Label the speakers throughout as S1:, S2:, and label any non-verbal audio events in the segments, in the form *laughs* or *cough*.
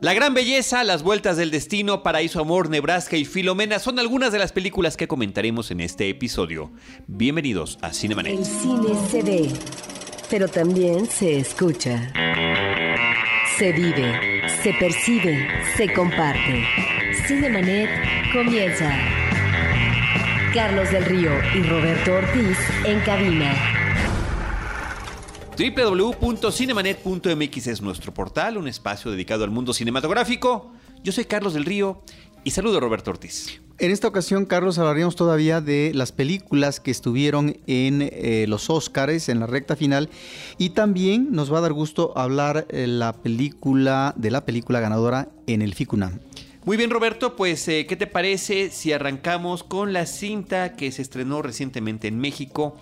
S1: La gran belleza, Las vueltas del destino, Paraíso Amor, Nebraska y Filomena son algunas de las películas que comentaremos en este episodio. Bienvenidos a Cinemanet.
S2: El cine se ve, pero también se escucha. Se vive, se percibe, se comparte. Cinemanet comienza. Carlos del Río y Roberto Ortiz en cabina
S1: www.cinemanet.mx es nuestro portal, un espacio dedicado al mundo cinematográfico. Yo soy Carlos del Río y saludo a Roberto Ortiz.
S3: En esta ocasión, Carlos, hablaríamos todavía de las películas que estuvieron en eh, los Oscars, en la recta final, y también nos va a dar gusto hablar eh, la película de la película ganadora en el FICUNAM.
S1: Muy bien, Roberto, pues eh, ¿qué te parece si arrancamos con la cinta que se estrenó recientemente en México?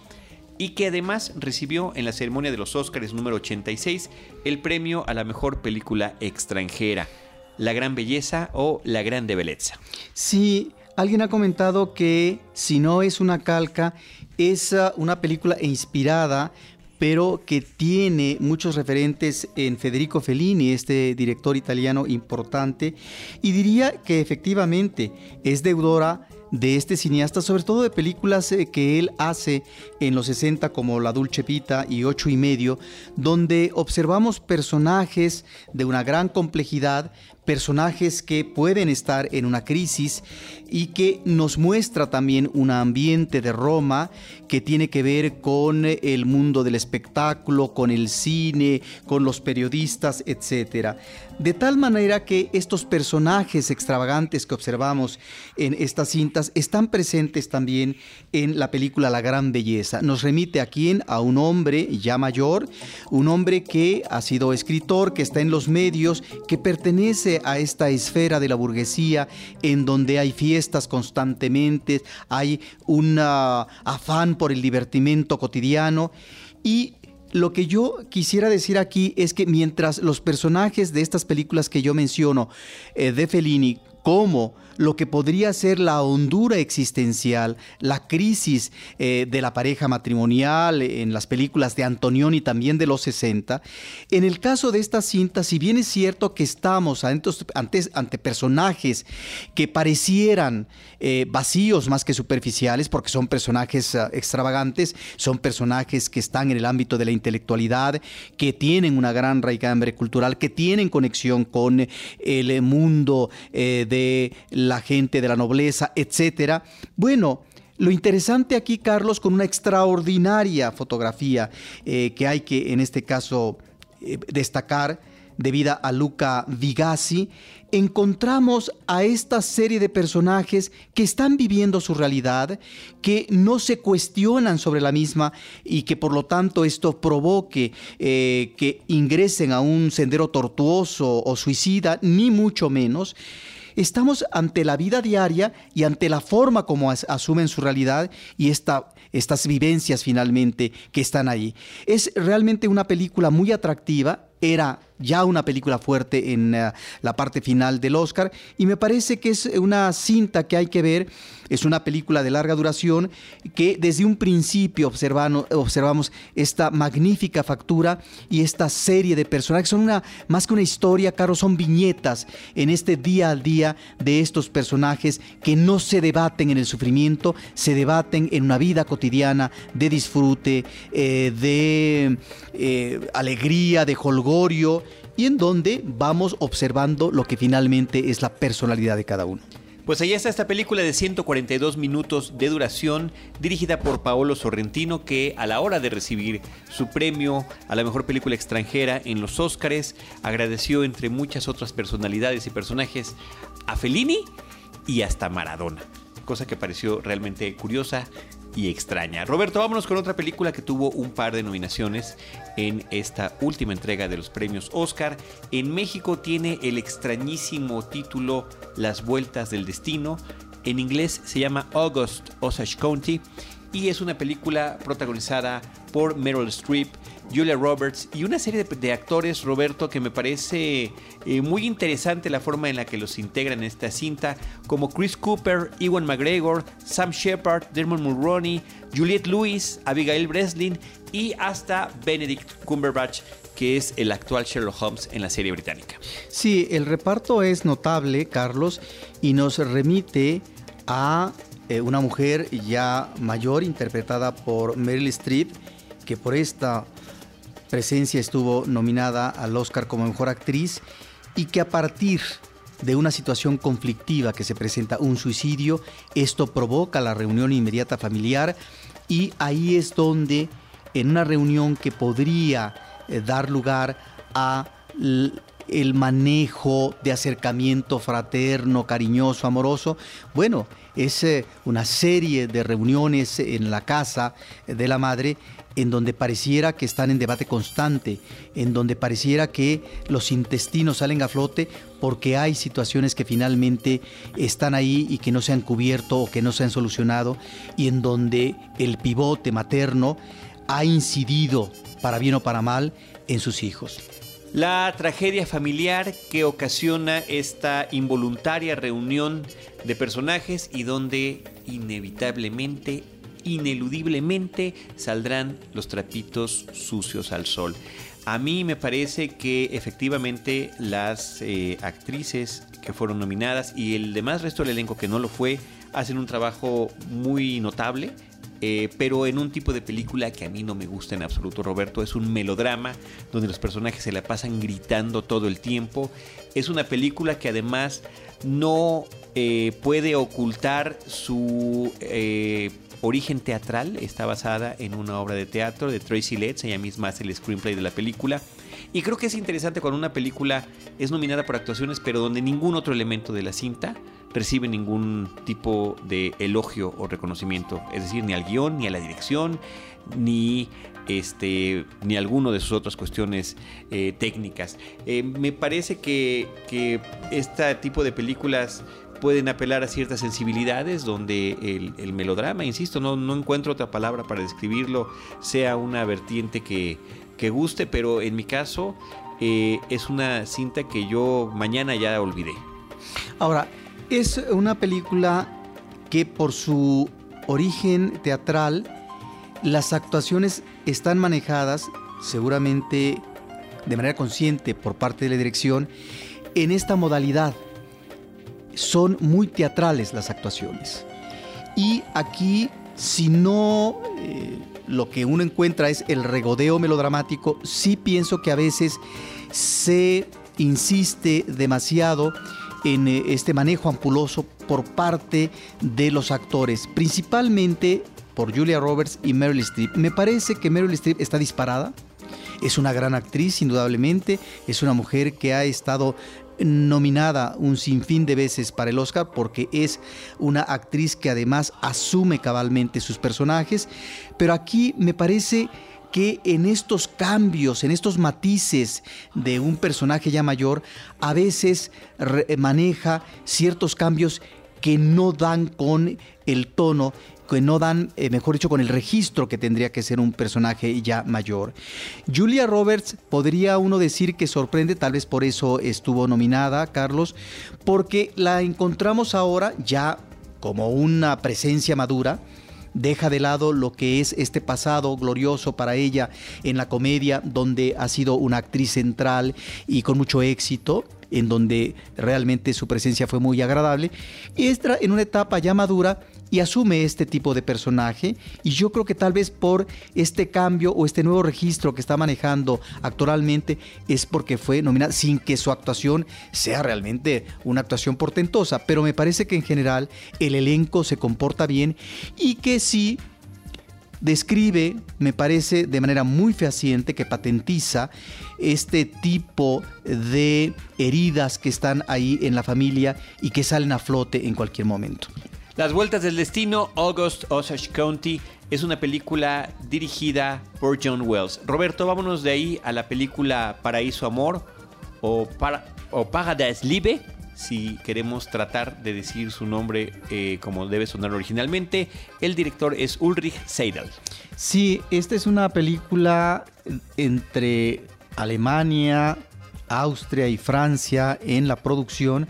S1: Y que además recibió en la ceremonia de los Oscars número 86 el premio a la mejor película extranjera, La Gran Belleza o La Grande Belleza.
S3: Sí, alguien ha comentado que si no es una calca, es uh, una película inspirada pero que tiene muchos referentes en Federico Fellini, este director italiano importante, y diría que efectivamente es deudora de este cineasta, sobre todo de películas eh, que él hace en los 60 como La Dulce Pita y Ocho y medio, donde observamos personajes de una gran complejidad, personajes que pueden estar en una crisis y que nos muestra también un ambiente de Roma que tiene que ver con el mundo del espectáculo, con el cine, con los periodistas, etc. De tal manera que estos personajes extravagantes que observamos en estas cintas están presentes también en la película La Gran Belleza. Nos remite a quién? A un hombre ya mayor, un hombre que ha sido escritor, que está en los medios, que pertenece a esta esfera de la burguesía en donde hay fiestas constantemente, hay un afán por el divertimento cotidiano. Y lo que yo quisiera decir aquí es que mientras los personajes de estas películas que yo menciono eh, de Fellini como lo que podría ser la hondura existencial, la crisis eh, de la pareja matrimonial en las películas de Antonioni también de los 60. En el caso de esta cinta, si bien es cierto que estamos ante, personajes que parecieran eh, vacíos más que superficiales, porque son personajes ah, extravagantes, son personajes que están en el ámbito de la intelectualidad, que tienen una gran raigambre cultural, que tienen conexión con el mundo eh, de la gente de la nobleza, etcétera. Bueno, lo interesante aquí, Carlos, con una extraordinaria fotografía eh, que hay que, en este caso, eh, destacar, debida a Luca Vigasi, encontramos a esta serie de personajes que están viviendo su realidad, que no se cuestionan sobre la misma y que por lo tanto esto provoque eh, que ingresen a un sendero tortuoso o suicida, ni mucho menos estamos ante la vida diaria y ante la forma como asumen su realidad y estas vivencias finalmente que están ahí. Es realmente una película muy atractiva, era ya una película fuerte en eh, la parte final del Oscar. Y me parece que es una cinta que hay que ver, es una película de larga duración que desde un principio observamos esta magnífica factura y esta serie de personajes, son una, más que una historia, Carlos, son viñetas en este día al día de estos personajes que no se debaten en el sufrimiento, se debaten en una vida cotidiana de disfrute, eh, de eh, alegría, de holgorio y en donde vamos observando lo que finalmente es la personalidad de cada uno.
S1: Pues ahí está esta película de 142 minutos de duración, dirigida por Paolo Sorrentino, que a la hora de recibir su premio a la mejor película extranjera en los Óscares, agradeció entre muchas otras personalidades y personajes a Fellini y hasta Maradona, cosa que pareció realmente curiosa y extraña. Roberto, vámonos con otra película que tuvo un par de nominaciones en esta última entrega de los premios Oscar. En México tiene el extrañísimo título Las Vueltas del Destino. En inglés se llama August Osage County y es una película protagonizada por Meryl Streep, Julia Roberts y una serie de, actores, Roberto, que me parece eh, muy interesante la forma en la que los integran en esta cinta, como Chris Cooper, Ewan McGregor, Sam Shepard, Dermot Mulroney, Juliette Lewis, Abigail Breslin y hasta Benedict Cumberbatch que es el actual Sherlock Holmes en la serie británica.
S3: Sí, el reparto es notable, Carlos, y nos remite a eh, una mujer ya mayor interpretada por Meryl Streep, que por esta presencia estuvo nominada al Oscar como mejor actriz y que a partir de una situación conflictiva que se presenta, un suicidio, esto provoca la reunión inmediata familiar y ahí es donde en una reunión que podría eh, dar lugar a el manejo de acercamiento fraterno, cariñoso, amoroso. Bueno, es eh, una serie de reuniones en la casa de la madre en donde pareciera que están en debate constante, en donde pareciera que los intestinos salen a flote porque hay situaciones que finalmente están ahí y que no se han cubierto o que no se han solucionado, y en donde el pivote materno ha incidido, para bien o para mal, en sus hijos.
S1: La tragedia familiar que ocasiona esta involuntaria reunión de personajes y donde inevitablemente, ineludiblemente saldrán los trapitos sucios al sol. A mí me parece que efectivamente las eh, actrices que fueron nominadas y el demás resto del elenco que no lo fue hacen un trabajo muy notable eh, pero en un tipo de película que a mí no me gusta en absoluto, Roberto. Es un melodrama donde los personajes se la pasan gritando todo el tiempo. Es una película que además no eh, puede ocultar su origen teatral. Está basada en una obra de teatro de Tracy Letts, ella misma hace el screenplay de la película. Y creo que es interesante cuando una película es nominada por actuaciones, pero donde ningún otro elemento de la cinta recibe ningún tipo de elogio o reconocimiento, es decir, ni al guion, ni a la dirección, ni este, ni alguno de sus otras cuestiones eh, técnicas. Eh, me parece que, que este tipo de películas pueden apelar a ciertas sensibilidades donde el, melodrama, insisto, no, encuentro otra palabra para describirlo, sea una vertiente que, que guste, pero en mi caso eh, es una cinta que yo mañana ya olvidé.
S3: Ahora, es una película que por su origen teatral, las actuaciones están manejadas seguramente de manera consciente por parte de la dirección en esta modalidad. Son muy teatrales las actuaciones. Y aquí, si no eh, lo que uno encuentra es el regodeo melodramático, sí pienso que a veces se insiste demasiado en eh, este manejo ampuloso por parte de los actores, principalmente por Julia Roberts y Meryl Streep. Me parece que Meryl Streep está disparada. Es una gran actriz, indudablemente. Es una mujer que ha estado nominada un sinfín de veces para el Oscar porque es una actriz que además asume cabalmente sus personajes. Pero aquí me parece que en estos cambios, en estos matices de un personaje ya mayor, a veces maneja ciertos cambios que no dan con el tono que no dan, eh, mejor dicho, con el registro que tendría que ser un personaje ya mayor. Julia Roberts podría uno decir que sorprende, tal vez por eso estuvo nominada, Carlos, porque la encontramos ahora ya como una presencia madura, deja de lado lo que es este pasado glorioso para ella en la comedia, donde ha sido una actriz central y con mucho éxito en donde realmente su presencia fue muy agradable, y entra en una etapa ya madura y asume este tipo de personaje, y yo creo que tal vez por este cambio o este nuevo registro que está manejando actualmente es porque fue nominada sin que su actuación sea realmente una actuación portentosa, pero me parece que en general el elenco se comporta bien y que sí describe, me parece, de manera muy fehaciente, que patentiza este tipo de heridas que están ahí en la familia y que salen a flote en cualquier momento.
S1: Las Vueltas del Destino, August Osage County, es una película dirigida por John Wells. Roberto, vámonos de ahí a la película Paraíso Amor o, para, o Paradise Libre si queremos tratar de decir su nombre eh, como debe sonar originalmente. El director es Ulrich Seidel.
S3: Sí, esta es una película entre Alemania, Austria y Francia en la producción.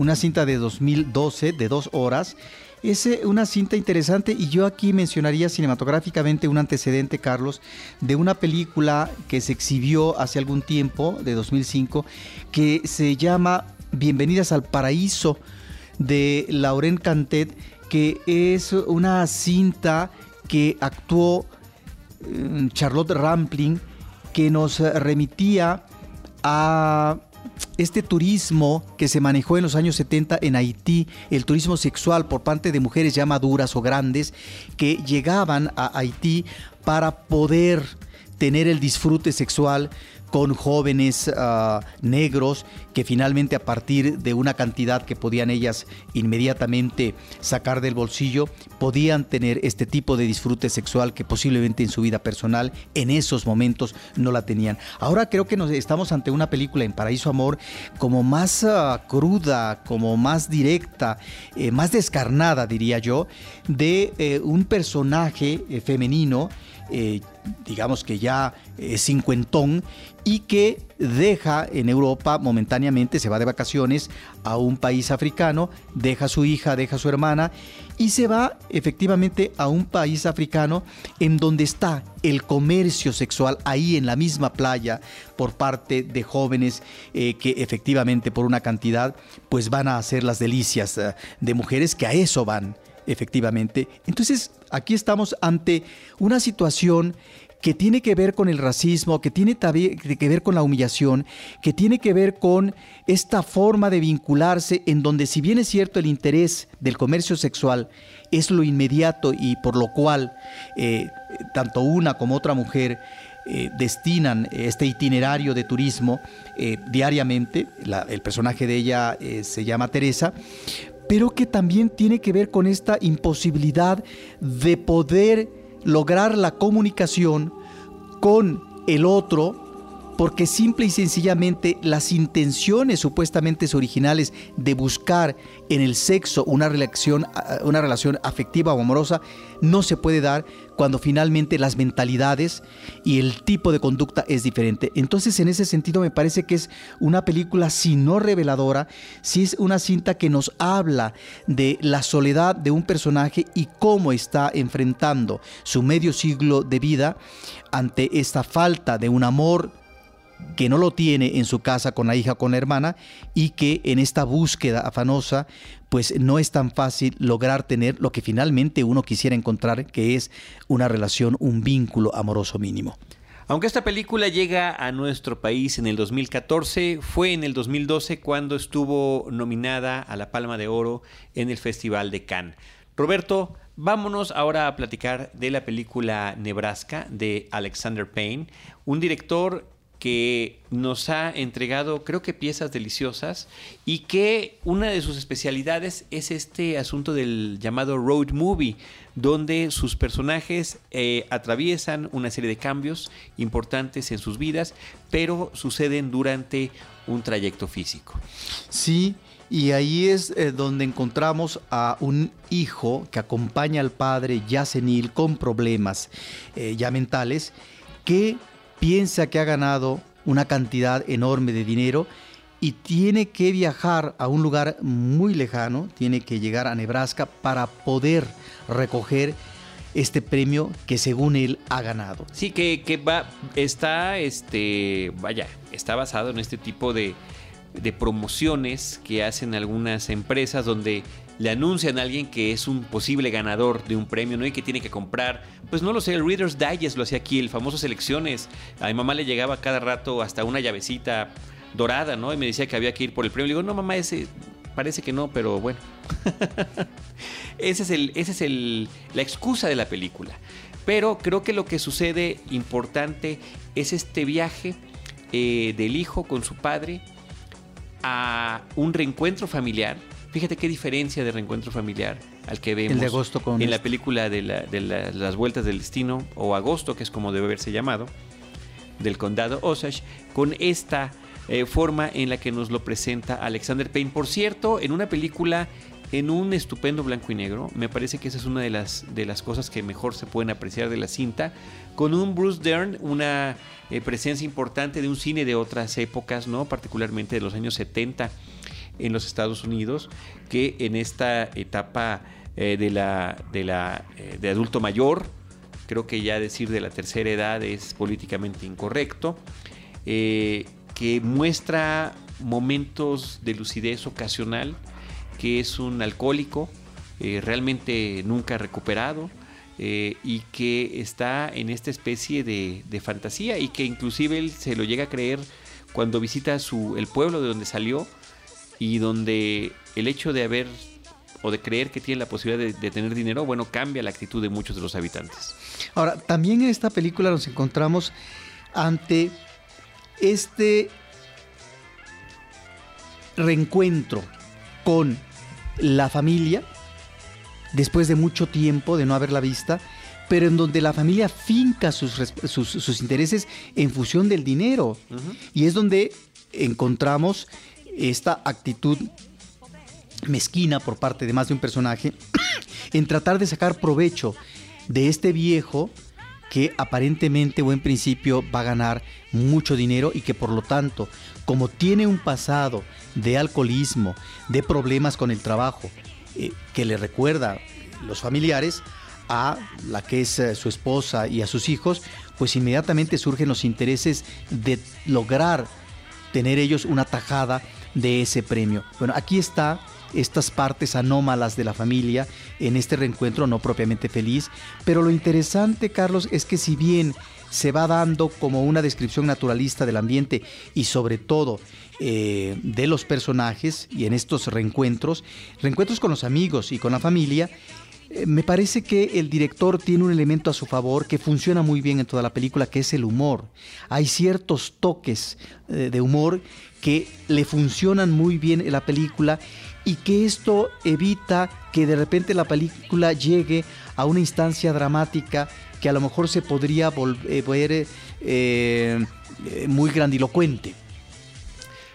S3: Una cinta de 2012 de dos horas. Es eh, una cinta interesante y yo aquí mencionaría cinematográficamente un antecedente, Carlos, de una película que se exhibió hace algún tiempo, de 2005, que se llama Bienvenidas al Paraíso, de Lauren Cantet, que es una cinta que actuó mm, Charlotte Rampling, que nos remitía a este turismo que se manejó en los años 70 en Haití, el turismo sexual por parte de mujeres ya maduras o grandes que llegaban a Haití para poder tener el disfrute sexual con jóvenes ah, negros que finalmente a partir de una cantidad que podían ellas inmediatamente sacar del bolsillo, podían tener este tipo de disfrute sexual que posiblemente en su vida personal en esos momentos no la tenían. Ahora creo que nos estamos ante una película en Paraíso Amor como más ah, cruda, como más directa, eh, más descarnada diría yo, de eh, un personaje eh, femenino digamos que ya es cincuentón, y que deja en Europa momentáneamente, se va de vacaciones a un país africano, deja a su hija, deja a su hermana y se va efectivamente a un país africano en donde está el comercio sexual ahí en la misma playa por parte de jóvenes eh, que efectivamente por una cantidad pues van a hacer las delicias eh, de mujeres que a eso van efectivamente. Entonces, aquí estamos ante una situación que tiene que ver con el racismo, que tiene que ver con la humillación, que tiene que ver con esta forma de vincularse en donde si bien es cierto el interés del comercio sexual es lo inmediato y por lo cual eh, tanto una como otra mujer eh, destinan este itinerario de turismo eh, diariamente, el personaje de ella se llama Teresa, pero que también tiene que ver con esta imposibilidad de poder lograr la comunicación con el otro porque simple y sencillamente las intenciones supuestamente originales de buscar en el sexo una relación, una relación afectiva o amorosa no se puede dar cuando finalmente las mentalidades y el tipo de conducta es diferente. Entonces en ese sentido me parece que es una película si no reveladora, si es una cinta que nos habla de la soledad de un personaje y cómo está enfrentando su medio siglo de vida ante esta falta de un amor que no lo tiene en su casa con la hija, con la hermana, y que en esta búsqueda afanosa, pues no es tan fácil lograr tener lo que finalmente uno quisiera encontrar, que es una relación, un vínculo amoroso mínimo.
S1: Aunque esta película llega a nuestro país en el 2014, fue en el 2012 cuando estuvo nominada a la Palma de Oro en el Festival de Cannes. Roberto, vámonos ahora a platicar de la película Nebraska de Alexander Payne, un director que nos ha entregado, creo que piezas deliciosas y que una de sus especialidades es este asunto del llamado road movie, donde sus personajes eh, atraviesan una serie de cambios importantes en sus vidas, pero suceden durante un trayecto físico.
S3: Sí, y ahí es eh, donde encontramos a un hijo que acompaña al padre ya senil con problemas eh, ya mentales, que piensa que ha ganado una cantidad enorme de dinero y tiene que viajar a un lugar muy lejano, tiene que llegar a Nebraska para poder recoger este premio que según él ha ganado.
S1: Sí, que, que va, está, este, vaya, está basado en este tipo de, de promociones que hacen algunas empresas donde le anuncian a alguien que es un posible ganador de un premio, ¿no? Y que tiene que comprar, pues no lo sé, el Reader's Digest lo hacía aquí, el famoso Selecciones. A mi mamá le llegaba cada rato hasta una llavecita dorada, ¿no? Y me decía que había que ir por el premio. Le digo, no, mamá, ese parece que no, pero bueno. *laughs* ese es, el, es el, la excusa de la película. Pero creo que lo que sucede importante es este viaje eh, del hijo con su padre a un reencuentro familiar Fíjate qué diferencia de reencuentro familiar al que vemos en la este. película de, las vueltas del destino o agosto, que es como debe haberse llamado, del condado Osage, con esta eh, forma en la que nos lo presenta Alexander Payne. Por cierto, en una película en un estupendo blanco y negro. Me parece que esa es una de las, de las cosas que mejor se pueden apreciar de la cinta. Con un Bruce Dern, una eh, presencia importante de un cine de otras épocas, ¿no? particularmente de los años 70 en los Estados Unidos, que en esta etapa eh, de, la, de, la, eh, de adulto mayor. Creo que ya decir de la tercera edad es políticamente incorrecto. Eh, que muestra momentos de lucidez ocasional, que es un alcohólico, realmente nunca recuperado, y que está en esta especie de, de, fantasía y que inclusive él se lo llega a creer cuando visita su, el pueblo de donde salió y donde el hecho de haber o de creer que tiene la posibilidad de, tener dinero, bueno, cambia la actitud de muchos de los habitantes.
S3: Ahora, también en esta película nos encontramos ante este reencuentro con la familia, después de mucho tiempo de no haberla vista, pero en donde la familia finca sus, sus, intereses en función del dinero. Y es donde encontramos esta actitud mezquina por parte de más de un personaje *clears throat* en tratar de sacar provecho de este viejo que aparentemente o en principio va a ganar mucho dinero y que por lo tanto, como tiene un pasado de alcoholismo, de problemas con el trabajo, eh, que le recuerda los familiares a la que es eh, su esposa y a sus hijos, pues inmediatamente surgen los intereses de lograr tener ellos una tajada de ese premio. Bueno, aquí está estas partes anómalas de la familia en este reencuentro no propiamente feliz, pero lo interesante, Carlos, es que si bien se va dando como una descripción naturalista del ambiente y sobre todo eh, de los personajes y en estos reencuentros, reencuentros con los amigos y con la familia, eh, me parece que el director tiene un elemento a su favor que funciona muy bien en toda la película, que es el humor. Hay ciertos toques eh, de humor que le funcionan muy bien en la película y que esto evita que de repente la película llegue a una instancia dramática que a lo mejor se podría volver eh, eh, muy grandilocuente.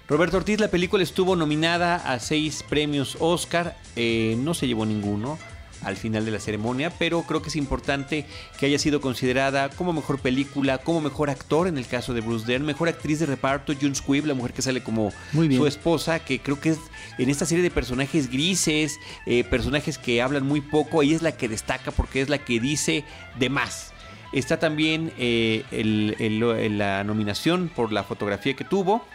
S1: Roberto Ortiz, la película estuvo nominada a seis premios Oscar, eh, no se llevó ninguno al final de la ceremonia, pero creo que es importante que haya sido considerada como mejor película, como mejor actor en el caso de Bruce Dern, mejor actriz de reparto, June Squibb, la mujer que sale como su esposa, que creo que es en esta serie de personajes grises, eh, personajes que hablan muy poco, ella es la que destaca porque es la que dice de más. Está también eh, la nominación por la fotografía que tuvo.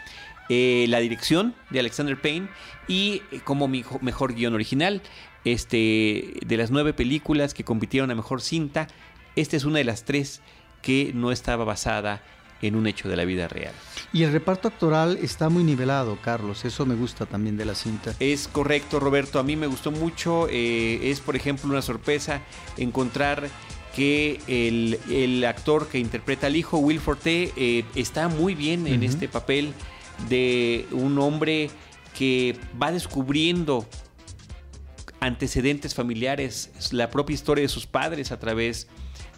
S1: Eh, la dirección de Alexander Payne y como mejor guion original este, de las nueve películas que compitieron a mejor cinta, esta es una de las tres que no estaba basada en un hecho de la vida real.
S3: Y el reparto actoral está muy nivelado, Carlos. Eso me gusta también de la cinta.
S1: Es correcto, Roberto. A mí me gustó mucho. Eh, es, por ejemplo, una sorpresa encontrar que el, actor que interpreta al hijo, Will Forte, eh, está muy bien en este papel de un hombre que va descubriendo antecedentes familiares, la propia historia de sus padres a través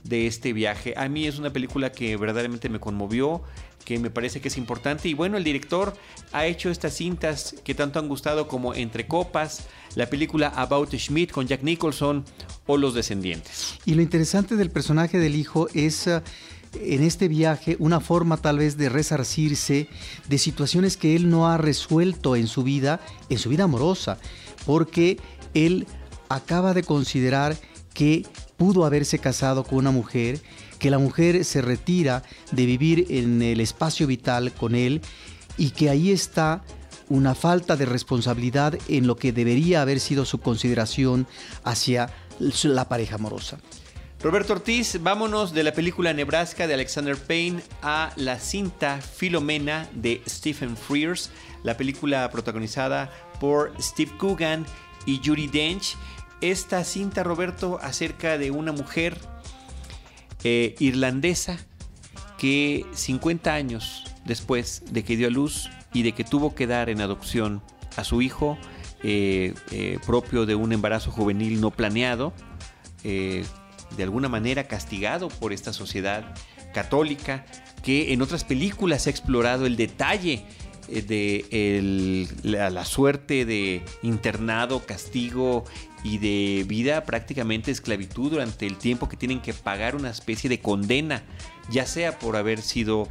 S1: de este viaje. A mí es una película que verdaderamente me conmovió, que me parece que es importante. Y bueno, el director ha hecho estas cintas que tanto han gustado como Entre Copas, la película About Schmidt con Jack Nicholson o Los Descendientes.
S3: Y lo interesante del personaje del hijo es... Uh, en este viaje una forma tal vez de resarcirse de situaciones que él no ha resuelto en su vida, en su vida amorosa, porque él acaba de considerar que pudo haberse casado con una mujer, que la mujer se retira de vivir en el espacio vital con él y que ahí está una falta de responsabilidad en lo que debería haber sido su consideración hacia la pareja amorosa.
S1: Roberto Ortiz, vámonos de la película Nebraska de Alexander Payne a la cinta Filomena de Stephen Frears, la película protagonizada por Steve Coogan y Judy Dench. Esta cinta, Roberto, acerca de una mujer eh, irlandesa que 50 años después de que dio a luz y de que tuvo que dar en adopción a su hijo, eh, eh, propio de un embarazo juvenil no planeado, de alguna manera castigado por esta sociedad católica, que en otras películas ha explorado el detalle eh, de la, suerte de internado, castigo y de vida prácticamente esclavitud durante el tiempo que tienen que pagar una especie de condena, ya sea por haber sido,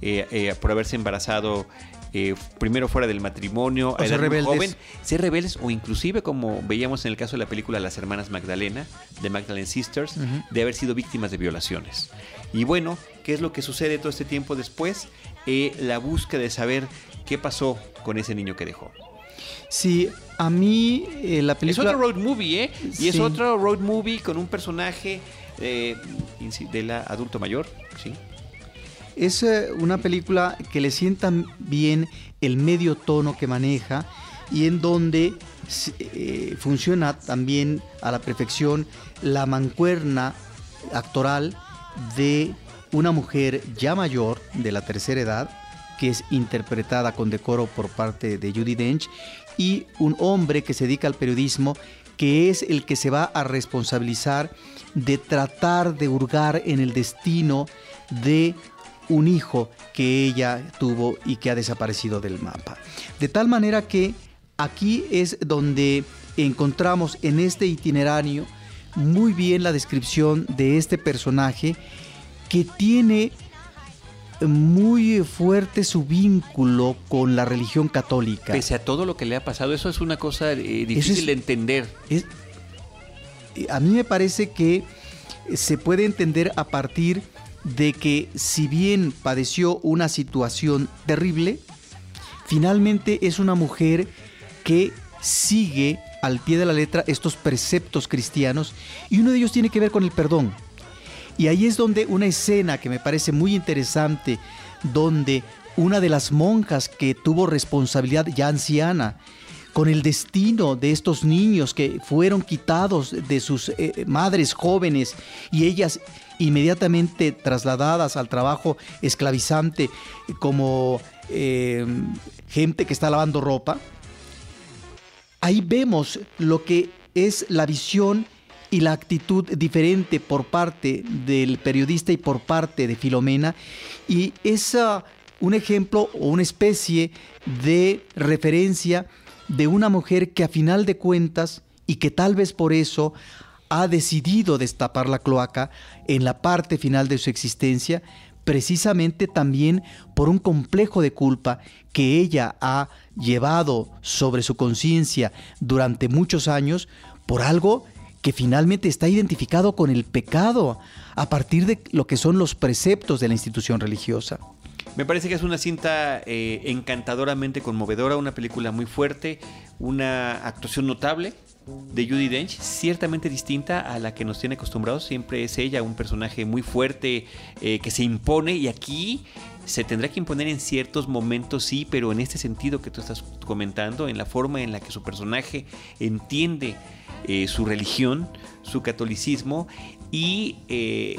S1: eh, eh, por haberse embarazado eh, primero fuera del matrimonio,
S3: O
S1: a
S3: ser
S1: edad muy
S3: rebeldes.
S1: joven, ser rebeldes o inclusive como veíamos en el caso de la película Las Hermanas Magdalena, de Magdalene Sisters, de haber sido víctimas de violaciones. Y bueno, ¿qué es lo que sucede todo este tiempo después? Eh, la búsqueda de saber qué pasó con ese niño que dejó.
S3: Sí, a mí eh, la
S1: Es
S3: película...
S1: otro road movie, ¿eh? Y es otro road movie con un personaje eh, de la adulto mayor, ¿sí?
S3: Es eh, una película que le sienta bien el medio tono que maneja y en donde eh, funciona también a la perfección la mancuerna actoral de una mujer ya mayor, de la tercera edad, que es interpretada con decoro por parte de Judy Dench, y un hombre que se dedica al periodismo, que es el que se va a responsabilizar de tratar de hurgar en el destino de un hijo que ella tuvo y que ha desaparecido del mapa. De tal manera que aquí es donde encontramos en este itinerario muy bien la descripción de este personaje que tiene muy fuerte su vínculo con la religión católica.
S1: Pese a todo lo que le ha pasado, eso es una cosa eh, difícil
S3: es-
S1: de entender.
S3: Es- eh, a mí me parece que se puede entender a partir de que si bien padeció una situación terrible, finalmente es una mujer que sigue al pie de la letra estos preceptos cristianos y uno de ellos tiene que ver con el perdón. Y ahí es donde una escena que me parece muy interesante, donde una de las monjas que tuvo responsabilidad ya anciana, con el destino de estos niños que fueron quitados de sus eh, madres jóvenes y ellas inmediatamente trasladadas al trabajo esclavizante como eh, gente que está lavando ropa, ahí vemos lo que es la visión y la actitud diferente por parte del periodista y por parte de Filomena. Y es ah, un ejemplo o una especie de referencia de una mujer que a final de cuentas y que tal vez por eso ha decidido destapar la cloaca en la parte final de su existencia, precisamente también por un complejo de culpa que ella ha llevado sobre su conciencia durante muchos años por algo que finalmente está identificado con el pecado a partir de lo que son los preceptos de la institución religiosa.
S1: Me parece que es una cinta eh, encantadoramente conmovedora, una película muy fuerte, una actuación notable de Judy Dench, ciertamente distinta a la que nos tiene acostumbrados. Siempre es ella un personaje muy fuerte eh, que se impone y aquí se tendrá que imponer en ciertos momentos, sí, pero en este sentido que tú estás comentando, en la forma en la que su personaje entiende eh, su religión, su catolicismo y, eh,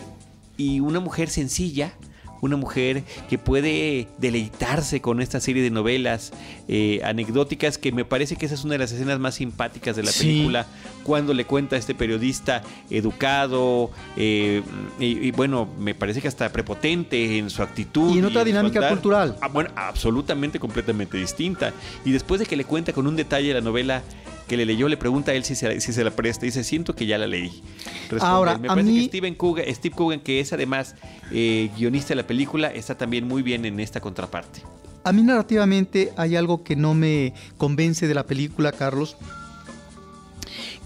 S1: y una mujer sencilla una mujer que puede deleitarse con esta serie de novelas eh, anecdóticas que me parece que esa es una de las escenas más simpáticas de la
S3: Sí.
S1: película cuando le cuenta a este periodista educado eh, y, y bueno me parece que hasta prepotente en su actitud
S3: Y en otra dinámica
S1: andar.
S3: cultural.
S1: Ah, bueno absolutamente completamente distinta y después de que le cuenta con un detalle la novela que le leyó le pregunta a él si se, si se la presta y dice siento que ya la leí Responde
S3: Ahora,
S1: me
S3: a
S1: parece
S3: mí-
S1: que Steven Coogan, Steve Coogan, que es además eh, guionista de la película, está también muy bien en esta contraparte.
S3: A mí narrativamente hay algo que no me convence de la película, Carlos,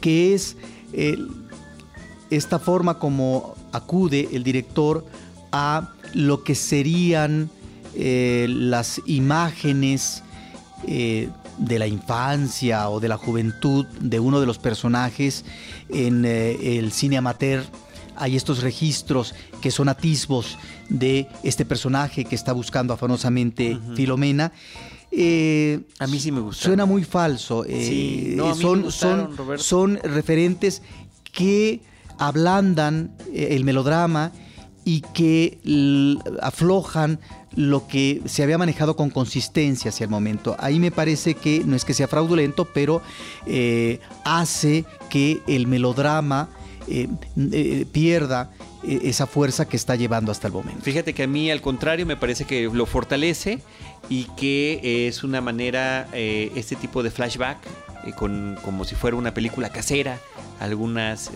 S3: que es eh, esta forma como acude el director a lo que serían eh, las imágenes eh, de la infancia o de la juventud de uno de los personajes en eh, el cine amateur. Hay estos registros que son atisbos de este personaje que está buscando afanosamente Filomena. Eh,
S1: A mí sí me gusta.
S3: Suena muy falso. eh,
S1: Sí, no,
S3: son,
S1: gustaron,
S3: son, son referentes que ablandan el melodrama y que aflojan lo que se había manejado con consistencia hacia el momento. Ahí me parece que no es que sea fraudulento, pero eh, hace que el melodrama eh, eh, pierda esa fuerza que está llevando hasta el momento.
S1: Fíjate que a mí al contrario me parece que lo fortalece y que es una manera, este tipo de flashback, con, como si fuera una película casera, algunos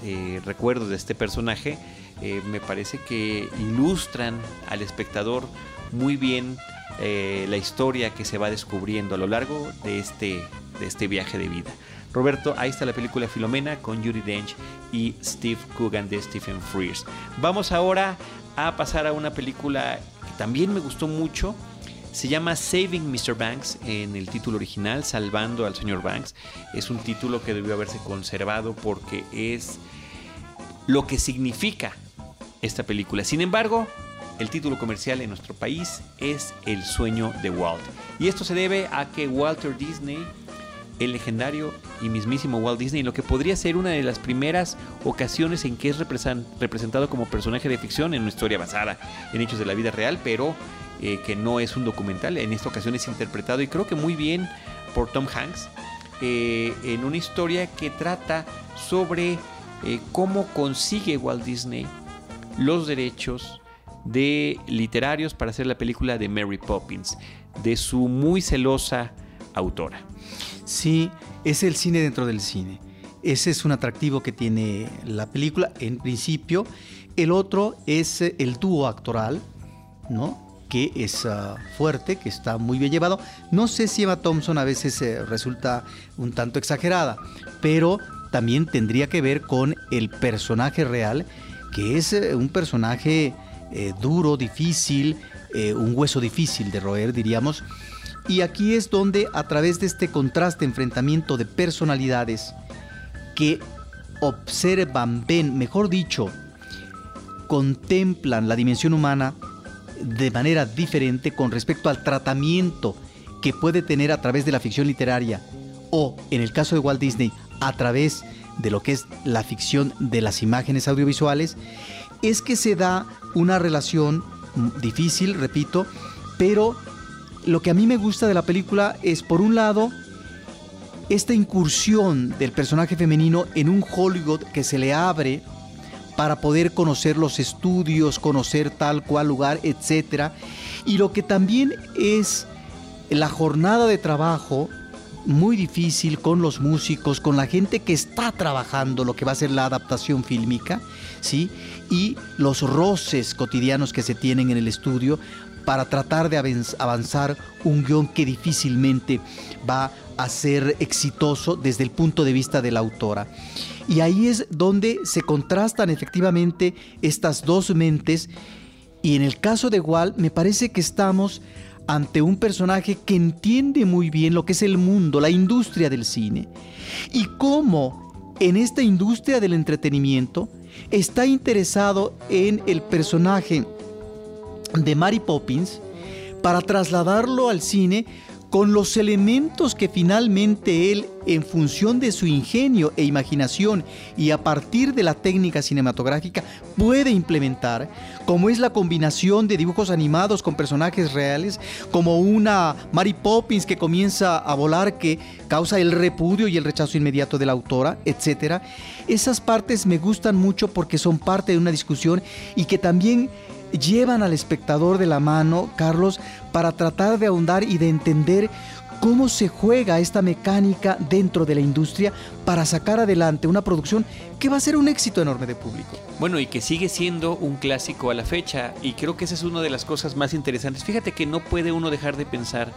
S1: recuerdos de este personaje, eh, me parece que ilustran al espectador muy bien eh, la historia que se va descubriendo a lo largo de este, de este viaje de vida. Roberto, ahí está la película Filomena con Judy Dench y Steve Coogan de Stephen Frears. Vamos ahora a pasar a una película que también me gustó mucho. Se llama Saving Mr. Banks en el título original, Salvando al señor Banks. Es un título que debió haberse conservado porque es lo que significa esta película. Sin embargo, el título comercial en nuestro país es El sueño de Walt. Y esto se debe a que Walter Disney, el legendario y mismísimo Walt Disney, lo que podría ser una de las primeras ocasiones en que es representado como personaje de ficción en una historia basada en hechos de la vida real, pero eh, que no es un documental. En esta ocasión es interpretado y creo que muy bien por Tom Hanks eh, en una historia que trata sobre eh, cómo consigue Walt Disney los derechos de literarios para hacer la película de Mary Poppins, de su muy celosa autora.
S3: Sí, es el cine dentro del cine. Ese es un atractivo que tiene la película en principio. El otro es el dúo actoral, ¿no? que es ah, fuerte, que está muy bien llevado. No sé si Emma Thompson a veces eh, resulta un tanto exagerada, pero también tendría que ver con el personaje real, que es eh, un personaje eh, duro, difícil, un hueso difícil de roer, diríamos. Y aquí es donde a través de este contraste, enfrentamiento de personalidades que observan, ven, mejor dicho, contemplan la dimensión humana de manera diferente con respecto al tratamiento que puede tener a través de la ficción literaria o, en el caso de Walt Disney, a través de lo que es la ficción de las imágenes audiovisuales, es que se da una relación difícil, repito, pero lo que a mí me gusta de la película es, por un lado, esta incursión del personaje femenino en un Hollywood que se le abre para poder conocer los estudios, conocer tal cual lugar, etc. Y lo que también es la jornada de trabajo muy difícil con los músicos, con la gente que está trabajando lo que va a ser la adaptación fílmica, ¿sí? Y los roces cotidianos que se tienen en el estudio para tratar de avanzar un guion que difícilmente va a ser exitoso desde el punto de vista de la autora. Y ahí es donde se contrastan efectivamente estas dos mentes. Y en el caso de Walt, me parece que estamos ante un personaje que entiende muy bien lo que es el mundo, la industria del cine. Y cómo en esta industria del entretenimiento está interesado en el personaje de Mary Poppins para trasladarlo al cine con los elementos que finalmente él, en función de su ingenio e imaginación y a partir de la técnica cinematográfica, puede implementar, como es la combinación de dibujos animados con personajes reales, como una Mary Poppins que comienza a volar, que causa el repudio y el rechazo inmediato de la autora, etc. Esas partes me gustan mucho porque son parte de una discusión y que también llevan al espectador de la mano, Carlos, para tratar de ahondar y de entender cómo se juega esta mecánica dentro de la industria para sacar adelante una producción que va a ser un éxito enorme de público.
S1: Bueno, y que sigue siendo un clásico a la fecha, y creo que esa es una de las cosas más interesantes. Fíjate que no puede uno dejar de pensar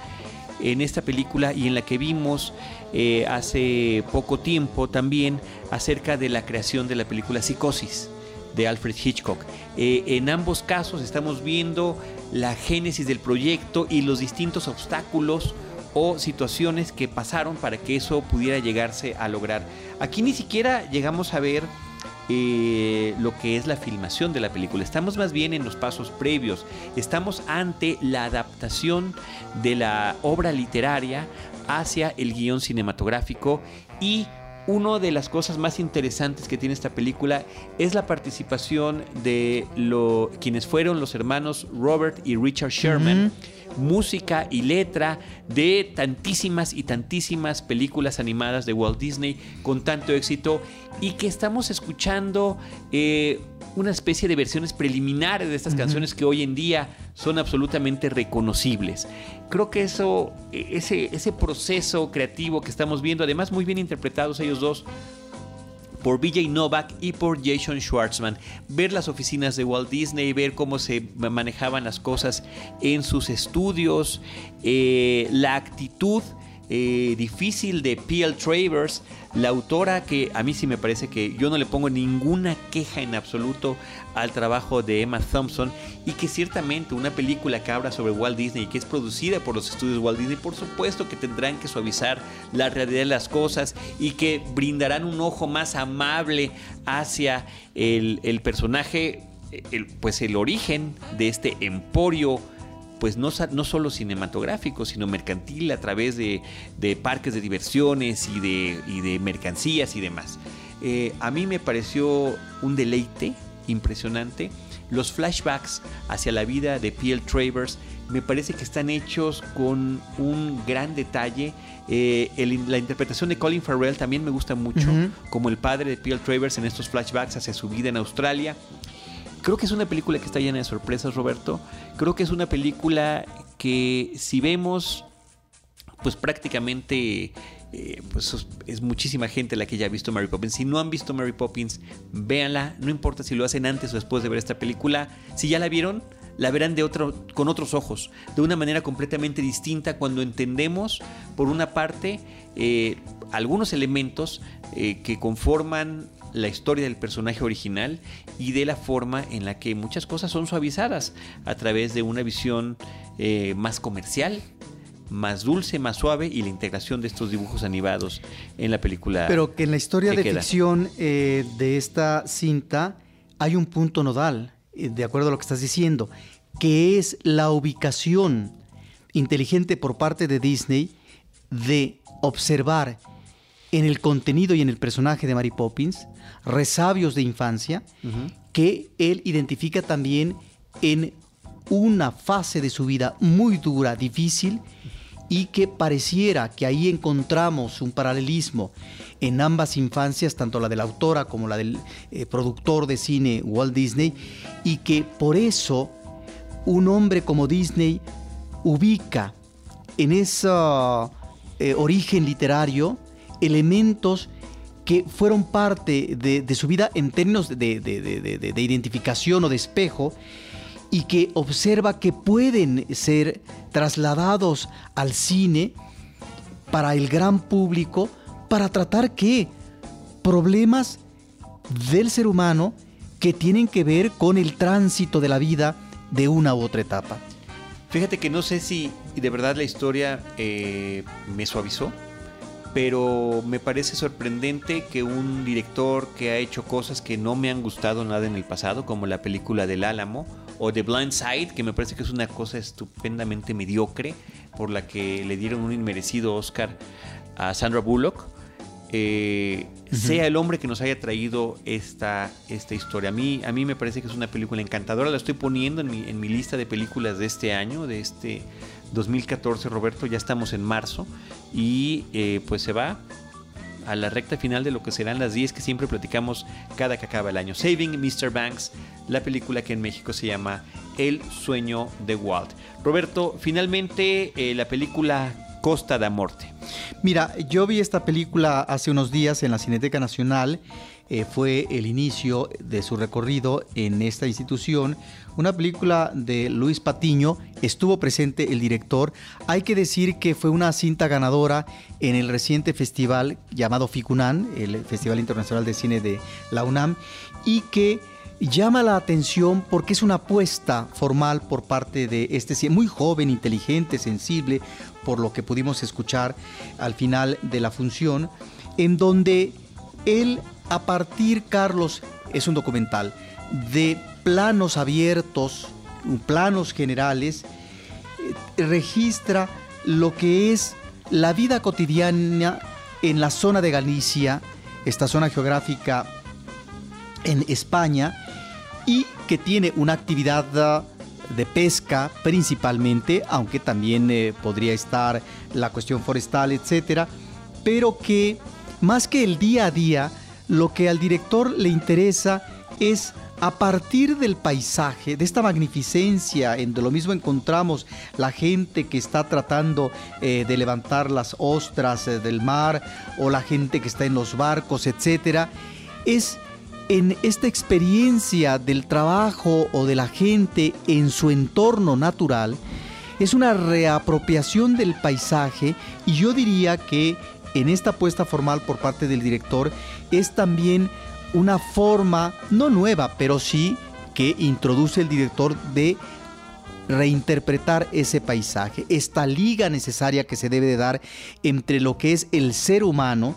S1: en esta película y en la que vimos eh, hace poco tiempo también acerca de la creación de la película Psicosis de Alfred Hitchcock. Eh, en ambos casos estamos viendo la génesis del proyecto y los distintos obstáculos o situaciones que pasaron para que eso pudiera llegarse a lograr. Aquí ni siquiera llegamos a ver eh, lo que es la filmación de la película. Estamos más bien en los pasos previos. Estamos ante la adaptación de la obra literaria hacia el guion cinematográfico y una de las cosas más interesantes que tiene esta película es la participación de lo, quienes fueron los hermanos Robert y Richard Sherman. Música y letra de tantísimas y tantísimas películas animadas de Walt Disney con tanto éxito y que estamos escuchando eh, una especie de versiones preliminares de estas canciones que hoy en día son absolutamente reconocibles. Creo que eso, e, ese, ese proceso creativo que estamos viendo, además muy bien interpretados ellos dos, por BJ Novak y por Jason Schwartzman. Ver las oficinas de Walt Disney, ver cómo se manejaban las cosas en sus estudios, eh, la actitud eh, difícil de P.L. Travers, la autora que a mí sí me parece que yo no le pongo ninguna queja en absoluto al trabajo de Emma Thompson y que ciertamente una película que habla sobre Walt Disney y que es producida por los estudios Walt Disney, por supuesto que tendrán que suavizar la realidad de las cosas y que brindarán un ojo más amable hacia el, personaje, pues el origen de este emporio pues no, no solo cinematográfico, sino mercantil a través de, parques de diversiones y de, de mercancías y demás. Eh, a mí me pareció un deleite impresionante. Los flashbacks hacia la vida de P.L. Travers me parece que están hechos con un gran detalle. Eh, la interpretación de Colin Farrell también me gusta mucho, como el padre de P.L. Travers en estos flashbacks hacia su vida en Australia. Creo que es una película que está llena de sorpresas, Roberto. Creo que es una película que si vemos, pues prácticamente eh, pues es muchísima gente la que ya ha visto Mary Poppins. Si no han visto Mary Poppins, véanla. No importa si lo hacen antes o después de ver esta película. Si ya la vieron, la verán de otro, con otros ojos, de una manera completamente distinta cuando entendemos, por una parte, eh, algunos elementos eh, que conforman la historia del personaje original y de la forma en la que muchas cosas son suavizadas a través de una visión eh, más comercial, más dulce, más suave y la integración de estos dibujos animados en la película.
S3: Pero que en la historia de ficción eh, de esta cinta hay un punto nodal, eh, de acuerdo a lo que estás diciendo, que es la ubicación inteligente por parte de Disney de observar en el contenido y en el personaje de Mary Poppins resabios de infancia que él identifica también en una fase de su vida muy dura, difícil, y que pareciera que ahí encontramos un paralelismo en ambas infancias, tanto la de la autora como la del eh, productor de cine Walt Disney, y que por eso un hombre como Disney ubica en ese eh, origen literario elementos que fueron parte de, su vida en términos de, identificación o de espejo y que observa que pueden ser trasladados al cine para el gran público para tratar qué problemas del ser humano que tienen que ver con el tránsito de la vida de una u otra etapa.
S1: Fíjate que no sé si de verdad la historia eh, me suavizó pero me parece sorprendente que un director que ha hecho cosas que no me han gustado nada en el pasado, como la película del Álamo o The Blind Side, que me parece que es una cosa estupendamente mediocre, por la que le dieron un inmerecido Oscar a Sandra Bullock, eh, sea el hombre que nos haya traído esta, esta historia. A mí, a mí me parece que es una película encantadora, la estoy poniendo en mi, en mi lista de películas de este año, de este 2014, Roberto, ya estamos en marzo y eh, pues se va a la recta final de lo que serán las 10 que siempre platicamos cada que acaba el año. Saving Mr. Banks, la película que en México se llama El sueño de Walt. Roberto, finalmente eh, la película Costa da Morte.
S3: Mira, yo vi esta película hace unos días en la Cineteca Nacional. Eh, fue el inicio de su recorrido en esta institución. Una película de Luis Patiño, estuvo presente el director. Hay que decir que fue una cinta ganadora en el reciente festival llamado FICUNAN, el Festival Internacional de Cine de la UNAM, y que llama la atención porque es una apuesta formal por parte de este muy joven, inteligente, sensible, por lo que pudimos escuchar al final de la función, en donde él, a partir, Carlos, es un documental, de planos abiertos, planos generales, eh, registra lo que es la vida cotidiana en la zona de Galicia, esta zona geográfica en España, y que tiene una actividad de pesca principalmente, aunque también eh, podría estar la cuestión forestal, etcétera, pero que más que el día a día, lo que al director le interesa es a partir del paisaje, de esta magnificencia, en lo mismo encontramos la gente que está tratando eh, de levantar las ostras eh, del mar o la gente que está en los barcos, etcétera, es en esta experiencia del trabajo o de la gente en su entorno natural, es una reapropiación del paisaje y yo diría que en esta apuesta formal por parte del director es también una forma, no nueva, pero sí que introduce el director de reinterpretar ese paisaje, esta liga necesaria que se debe de dar entre lo que es el ser humano,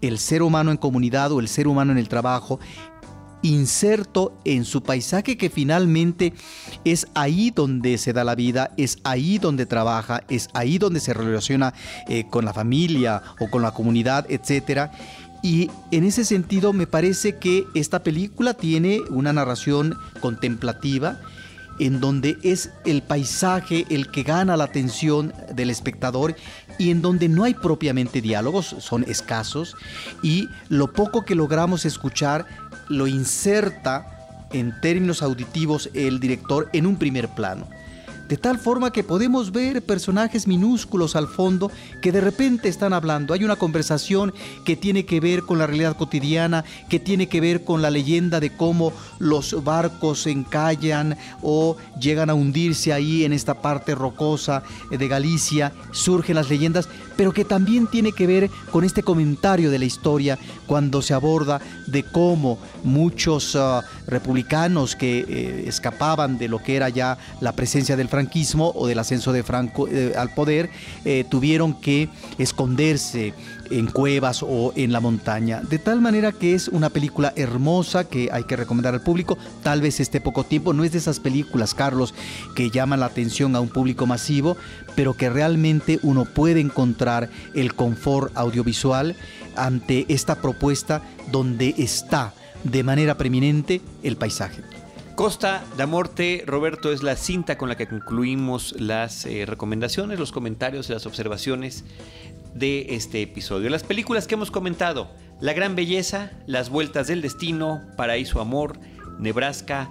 S3: el ser humano en comunidad o el ser humano en el trabajo, inserto en su paisaje que finalmente es ahí donde se da la vida, es ahí donde trabaja, es ahí donde se relaciona eh, con la familia o con la comunidad, etc. Y en ese sentido me parece que esta película tiene una narración contemplativa, en donde es el paisaje el que gana la atención del espectador y en donde no hay propiamente diálogos, son escasos, y lo poco que logramos escuchar lo inserta en términos auditivos el director en un primer plano de tal forma que podemos ver personajes minúsculos al fondo que de repente están hablando. Hay una conversación que tiene que ver con la realidad cotidiana, que tiene que ver con la leyenda de cómo los barcos se encallan o llegan a hundirse ahí en esta parte rocosa de Galicia, surgen las leyendas, pero que también tiene que ver con este comentario de la historia cuando se aborda de cómo muchos ah, republicanos que eh, escapaban de lo que era ya la presencia del franquismo o del ascenso de Franco eh, al poder, eh, tuvieron que esconderse en cuevas o en la montaña. De tal manera que es una película hermosa que hay que recomendar al público. Tal vez este poco tiempo no es de esas películas, Carlos, que llaman la atención a un público masivo, pero que realmente uno puede encontrar el confort audiovisual ante esta propuesta donde está de manera preeminente el paisaje.
S1: Costa da Morte, Roberto, es la cinta con la que concluimos las eh, recomendaciones, los comentarios y las observaciones de este episodio. Las películas que hemos comentado, La Gran Belleza, Las Vueltas del Destino, Paraíso Amor, Nebraska,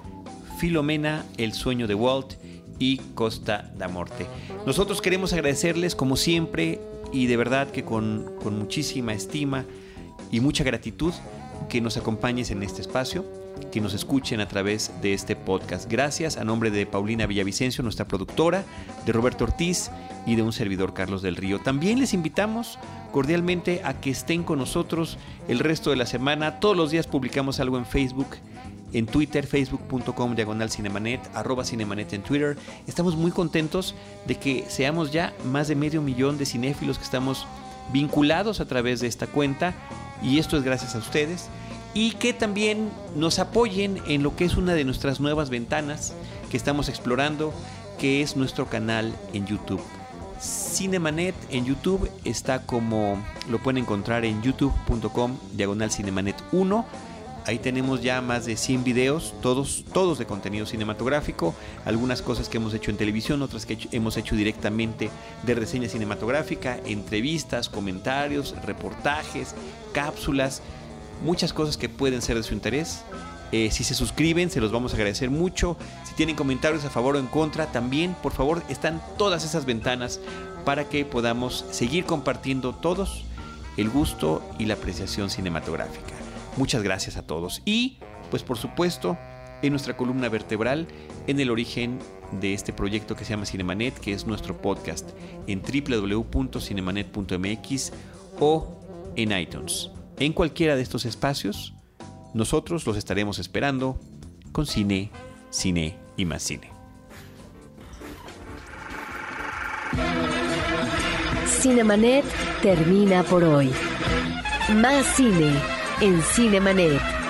S1: Filomena, El Sueño de Walt y Costa da Morte. Nosotros queremos agradecerles como siempre y de verdad que con, con muchísima estima y mucha gratitud que nos acompañes en este espacio que nos escuchen a través de este podcast. Gracias a nombre de Paulina Villavicencio, nuestra productora, de Roberto Ortiz y de un servidor Carlos del Río. También les invitamos cordialmente a que estén con nosotros el resto de la semana. Todos los días publicamos algo en Facebook, en Twitter, facebook.com diagonal cinemanet, arroba cinemanet en Twitter. Estamos muy contentos de que seamos ya más de medio millón de cinéfilos que estamos vinculados a través de esta cuenta y esto es gracias a ustedes y que también nos apoyen en lo que es una de nuestras nuevas ventanas que estamos explorando, que es nuestro canal en YouTube. Cinemanet en YouTube está como lo pueden encontrar en youtube.com diagonal cinemanet 1. Ahí tenemos ya más de 100 videos, todos, todos de contenido cinematográfico, algunas cosas que hemos hecho en televisión, otras que hemos hecho directamente de reseña cinematográfica, entrevistas, comentarios, reportajes, cápsulas, muchas cosas que pueden ser de su interés. Eh, si se suscriben, se los vamos a agradecer mucho. Si tienen comentarios a favor o en contra, también, por favor, están todas esas ventanas para que podamos seguir compartiendo todos el gusto y la apreciación cinematográfica. Muchas gracias a todos. Y, pues por supuesto, en nuestra columna vertebral, en el origen de este proyecto que se llama Cinemanet, que es nuestro podcast en www.cinemanet.mx o en iTunes. En cualquiera de estos espacios, nosotros los estaremos esperando con cine, cine y más cine.
S2: Cinemanet termina por hoy. Más cine en Cinemanet.